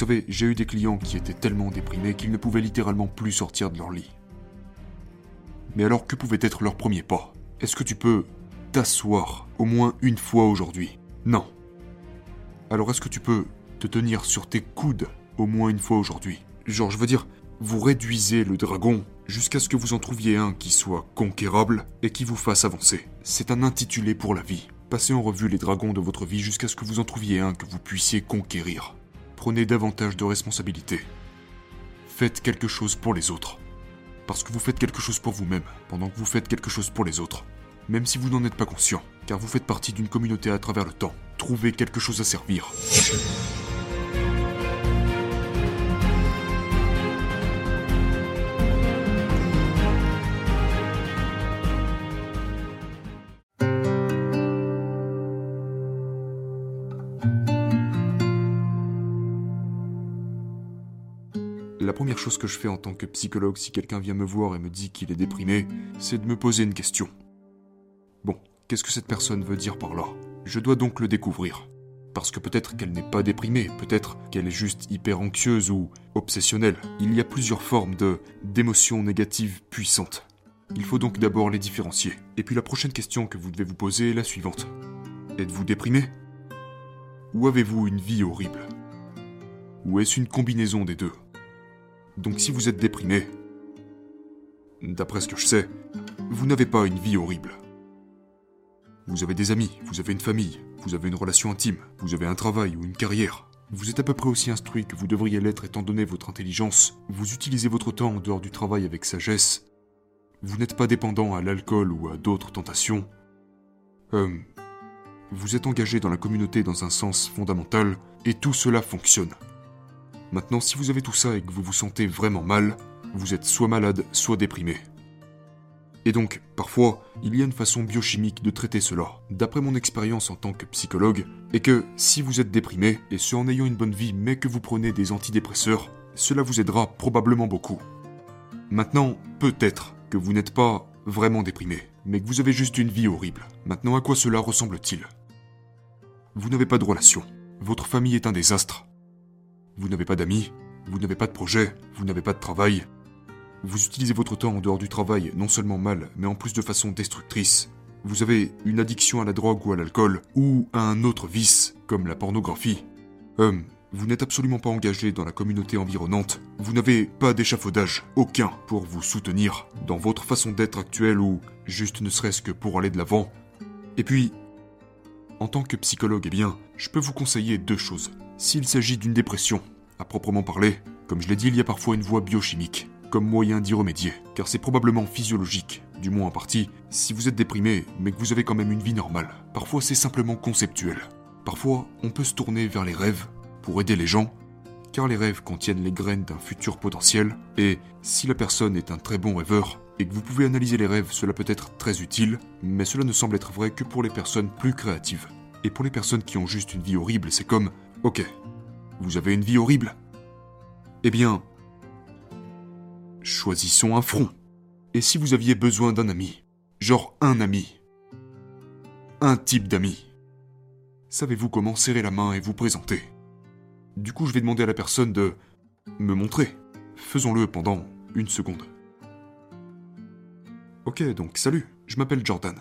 savez, j'ai eu des clients qui étaient tellement déprimés qu'ils ne pouvaient littéralement plus sortir de leur lit. Mais alors que pouvait être leur premier pas? Est-ce que tu peux t'asseoir au moins une fois aujourd'hui? Non. Alors est-ce que tu peux te tenir sur tes coudes au moins une fois aujourd'hui? Genre, je veux dire, vous réduisez le dragon jusqu'à ce que vous en trouviez un qui soit conquérable et qui vous fasse avancer. C'est un intitulé pour la vie. Passez en revue les dragons de votre vie jusqu'à ce que vous en trouviez un que vous puissiez conquérir. Prenez davantage de responsabilités. Faites quelque chose pour les autres. Parce que vous faites quelque chose pour vous-même, pendant que vous faites quelque chose pour les autres. Même si vous n'en êtes pas conscient, car vous faites partie d'une communauté à travers le temps. Trouvez quelque chose à servir. La première chose que je fais en tant que psychologue si quelqu'un vient me voir et me dit qu'il est déprimé, c'est de me poser une question. Bon, qu'est-ce que cette personne veut dire par là? Je dois donc le découvrir. Parce que peut-être qu'elle n'est pas déprimée, peut-être qu'elle est juste hyper anxieuse ou obsessionnelle. Il y a plusieurs formes de d'émotions négatives puissantes. Il faut donc d'abord les différencier. Et puis la prochaine question que vous devez vous poser est la suivante. Êtes-vous déprimé? Ou avez-vous une vie horrible? Ou est-ce une combinaison des deux? Donc si vous êtes déprimé, d'après ce que je sais, vous n'avez pas une vie horrible. Vous avez des amis, vous avez une famille, vous avez une relation intime, vous avez un travail ou une carrière. Vous êtes à peu près aussi instruit que vous devriez l'être étant donné votre intelligence. Vous utilisez votre temps en dehors du travail avec sagesse. Vous n'êtes pas dépendant à l'alcool ou à d'autres tentations. Euh, vous êtes engagé dans la communauté dans un sens fondamental, et tout cela fonctionne. Maintenant, si vous avez tout ça et que vous vous sentez vraiment mal, vous êtes soit malade, soit déprimé. Et donc, parfois, il y a une façon biochimique de traiter cela, d'après mon expérience en tant que psychologue, et que si vous êtes déprimé, et ce en ayant une bonne vie mais que vous prenez des antidépresseurs, cela vous aidera probablement beaucoup. Maintenant, peut-être que vous n'êtes pas vraiment déprimé, mais que vous avez juste une vie horrible. Maintenant, à quoi cela ressemble-t-il? Vous n'avez pas de relation, votre famille est un désastre, vous n'avez pas d'amis, vous n'avez pas de projet, vous n'avez pas de travail, vous utilisez votre temps en dehors du travail non seulement mal, mais en plus de façon destructrice. Vous avez une addiction à la drogue ou à l'alcool, ou à un autre vice, comme la pornographie. Hum, vous n'êtes absolument pas engagé dans la communauté environnante. Vous n'avez pas d'échafaudage, aucun, pour vous soutenir dans votre façon d'être actuelle ou juste ne serait-ce que pour aller de l'avant. Et puis, en tant que psychologue, eh bien, je peux vous conseiller deux choses. S'il s'agit d'une dépression, à proprement parler, comme je l'ai dit, il y a parfois une voie biochimique comme moyen d'y remédier, car c'est probablement physiologique, du moins en partie, si vous êtes déprimé, mais que vous avez quand même une vie normale. Parfois c'est simplement conceptuel. Parfois on peut se tourner vers les rêves pour aider les gens, car les rêves contiennent les graines d'un futur potentiel, et si la personne est un très bon rêveur, et que vous pouvez analyser les rêves, cela peut être très utile, mais cela ne semble être vrai que pour les personnes plus créatives. Et pour les personnes qui ont juste une vie horrible, c'est comme, ok, vous avez une vie horrible Eh bien, choisissons un front. Et si vous aviez besoin d'un ami, genre un ami, un type d'ami, savez-vous comment serrer la main et vous présenter? Du coup, je vais demander à la personne de me montrer. Faisons-le pendant une seconde. Ok, donc salut, je m'appelle Jordan.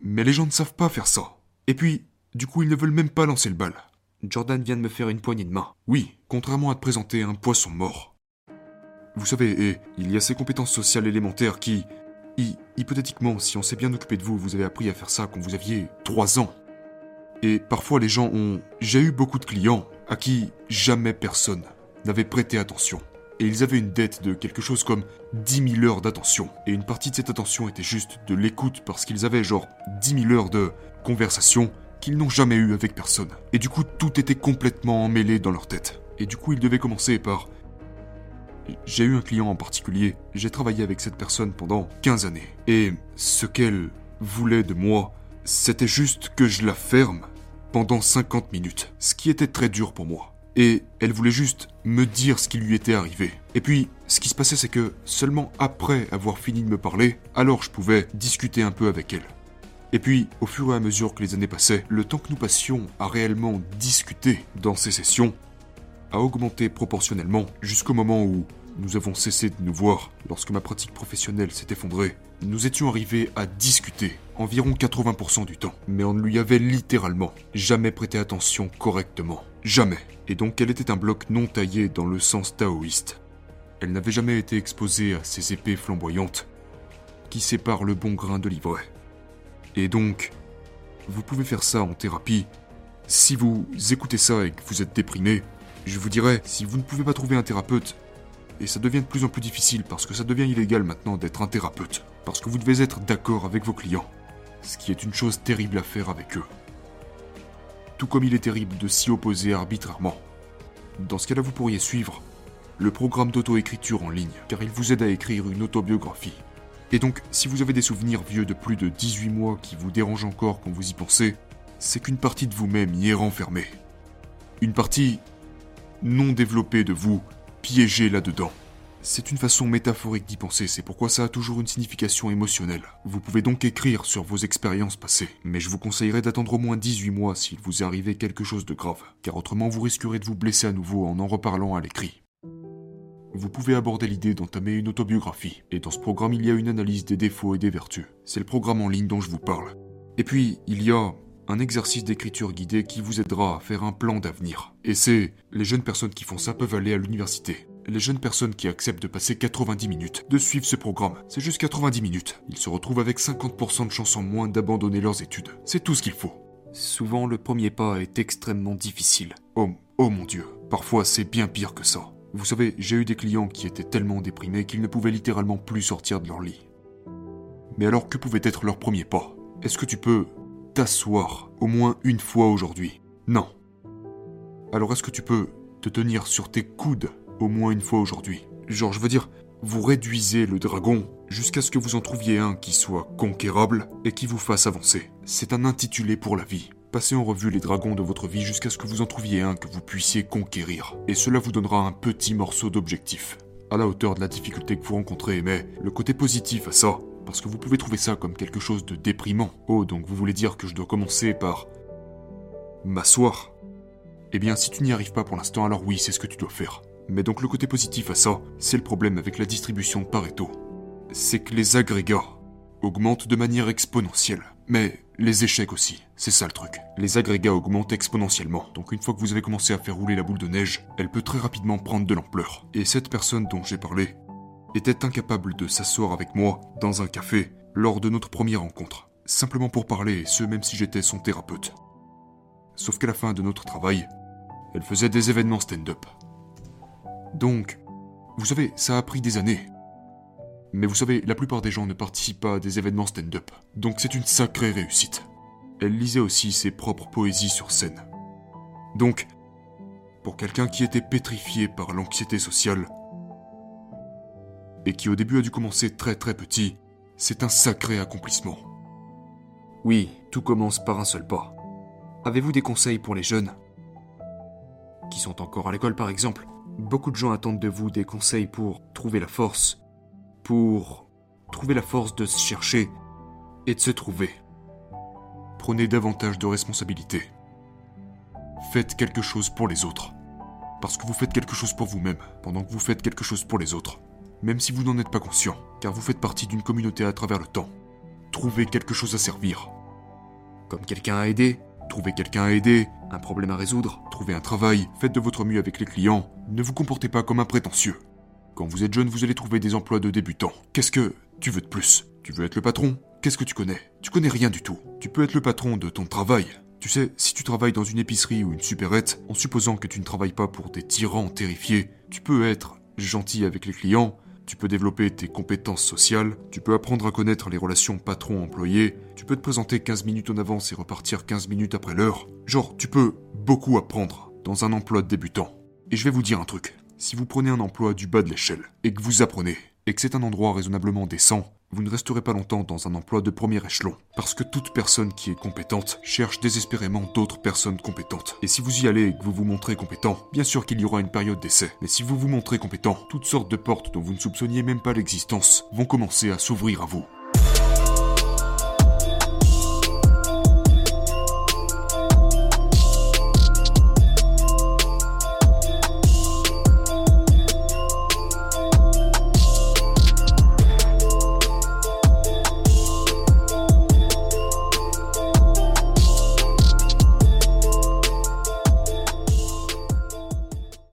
Mais les gens ne savent pas faire ça. Et puis, du coup, ils ne veulent même pas lancer le bal. Jordan vient de me faire une poignée de main. Oui, contrairement à te présenter un poisson mort. Vous savez, et il y a ces compétences sociales élémentaires qui, hypothétiquement, si on s'est bien occupé de vous, vous avez appris à faire ça quand vous aviez 3 ans. Et parfois les gens ont... J'ai eu beaucoup de clients à qui jamais personne n'avait prêté attention. Et ils avaient une dette de quelque chose comme 10 000 heures d'attention. Et une partie de cette attention était juste de l'écoute parce qu'ils avaient genre 10 000 heures de conversation qu'ils n'ont jamais eu avec personne. Et du coup, tout était complètement emmêlé dans leur tête. Et du coup, ils devaient commencer par j'ai eu un client en particulier, j'ai travaillé avec cette personne pendant 15 années. Et ce qu'elle voulait de moi, c'était juste que je la ferme pendant 50 minutes. Ce qui était très dur pour moi. Et elle voulait juste me dire ce qui lui était arrivé. Et puis, ce qui se passait, c'est que seulement après avoir fini de me parler, alors je pouvais discuter un peu avec elle. Et puis, au fur et à mesure que les années passaient, le temps que nous passions à réellement discuter dans ces sessions, a augmenté proportionnellement jusqu'au moment où nous avons cessé de nous voir lorsque ma pratique professionnelle s'est effondrée. Nous étions arrivés à discuter environ 80% du temps, mais on ne lui avait littéralement jamais prêté attention correctement. Jamais. Et donc elle était un bloc non taillé dans le sens taoïste. Elle n'avait jamais été exposée à ces épées flamboyantes qui séparent le bon grain de l'ivraie. Et donc, vous pouvez faire ça en thérapie. Si vous écoutez ça et que vous êtes déprimé, je vous dirais, si vous ne pouvez pas trouver un thérapeute, et ça devient de plus en plus difficile parce que ça devient illégal maintenant d'être un thérapeute, parce que vous devez être d'accord avec vos clients, ce qui est une chose terrible à faire avec eux. Tout comme il est terrible de s'y opposer arbitrairement. Dans ce cas-là, vous pourriez suivre le programme d'auto-écriture en ligne, car il vous aide à écrire une autobiographie. Et donc, si vous avez des souvenirs vieux de plus de 18 mois qui vous dérangent encore quand vous y pensez, c'est qu'une partie de vous-même y est renfermée. Une partie non développée de vous piégé là-dedans. C'est une façon métaphorique d'y penser, c'est pourquoi ça a toujours une signification émotionnelle. Vous pouvez donc écrire sur vos expériences passées, mais je vous conseillerais d'attendre au moins 18 mois s'il vous est arrivé quelque chose de grave, car autrement vous risquerez de vous blesser à nouveau en en reparlant à l'écrit. Vous pouvez aborder l'idée d'entamer une autobiographie, et dans ce programme il y a une analyse des défauts et des vertus. C'est le programme en ligne dont je vous parle. Et puis, il y a un exercice d'écriture guidée qui vous aidera à faire un plan d'avenir. Et c'est, les jeunes personnes qui font ça peuvent aller à l'université. Les jeunes personnes qui acceptent de passer 90 minutes, de suivre ce programme, c'est juste 90 minutes. Ils se retrouvent avec 50% de chances en moins d'abandonner leurs études. C'est tout ce qu'il faut. Souvent, le premier pas est extrêmement difficile. Oh, oh mon dieu, parfois c'est bien pire que ça. Vous savez, j'ai eu des clients qui étaient tellement déprimés qu'ils ne pouvaient littéralement plus sortir de leur lit. Mais alors que pouvait être leur premier pas? Est-ce que tu peux t'asseoir au moins une fois aujourd'hui? Non. Alors est-ce que tu peux te tenir sur tes coudes au moins une fois aujourd'hui? Genre, je veux dire, vous réduisez le dragon jusqu'à ce que vous en trouviez un qui soit conquérable et qui vous fasse avancer. C'est un intitulé pour la vie. Passez en revue les dragons de votre vie jusqu'à ce que vous en trouviez un que vous puissiez conquérir. Et cela vous donnera un petit morceau d'objectif. À la hauteur de la difficulté que vous rencontrez, mais le côté positif à ça, parce que vous pouvez trouver ça comme quelque chose de déprimant. Oh, donc vous voulez dire que je dois commencer par m'asseoir? Eh bien, si tu n'y arrives pas pour l'instant, alors oui, c'est ce que tu dois faire. Mais donc le côté positif à ça, c'est le problème avec la distribution de Pareto. C'est que les agrégats augmentent de manière exponentielle. Mais les échecs aussi, c'est ça le truc. Les agrégats augmentent exponentiellement, donc une fois que vous avez commencé à faire rouler la boule de neige, elle peut très rapidement prendre de l'ampleur. Et cette personne dont j'ai parlé, était incapable de s'asseoir avec moi dans un café lors de notre première rencontre, simplement pour parler, et ce même si j'étais son thérapeute. Sauf qu'à la fin de notre travail, elle faisait des événements stand-up. Donc, vous savez, ça a pris des années. Mais vous savez, la plupart des gens ne participent pas à des événements stand-up, donc c'est une sacrée réussite. Elle lisait aussi ses propres poésies sur scène. Donc, pour quelqu'un qui était pétrifié par l'anxiété sociale, et qui au début a dû commencer très très petit, c'est un sacré accomplissement. Oui, tout commence par un seul pas. Avez-vous des conseils pour les jeunes Qui sont encore à l'école par exemple? Beaucoup de gens attendent de vous des conseils pour trouver la force, pour trouver la force de se chercher et de se trouver. Prenez davantage de responsabilités. Faites quelque chose pour les autres. Parce que vous faites quelque chose pour vous-même, pendant que vous faites quelque chose pour les autres même si vous n'en êtes pas conscient, car vous faites partie d'une communauté à travers le temps. Trouvez quelque chose à servir. Comme quelqu'un à aider, trouvez quelqu'un à aider, un problème à résoudre, trouvez un travail, faites de votre mieux avec les clients, ne vous comportez pas comme un prétentieux. Quand vous êtes jeune, vous allez trouver des emplois de débutants. Qu'est-ce que tu veux de plus? Tu veux être le patron? Qu'est-ce que tu connais? Tu connais rien du tout. Tu peux être le patron de ton travail. Tu sais, si tu travailles dans une épicerie ou une supérette, en supposant que tu ne travailles pas pour des tyrans terrifiés, tu peux être gentil avec les clients, tu peux développer tes compétences sociales, tu peux apprendre à connaître les relations patron-employé, tu peux te présenter 15 minutes en avance et repartir 15 minutes après l'heure. Genre, tu peux beaucoup apprendre dans un emploi de débutant. Et je vais vous dire un truc. Si vous prenez un emploi du bas de l'échelle et que vous apprenez, et que c'est un endroit raisonnablement décent, vous ne resterez pas longtemps dans un emploi de premier échelon, parce que toute personne qui est compétente cherche désespérément d'autres personnes compétentes. Et si vous y allez et que vous vous montrez compétent, bien sûr qu'il y aura une période d'essai, mais si vous vous montrez compétent, toutes sortes de portes dont vous ne soupçonniez même pas l'existence vont commencer à s'ouvrir à vous.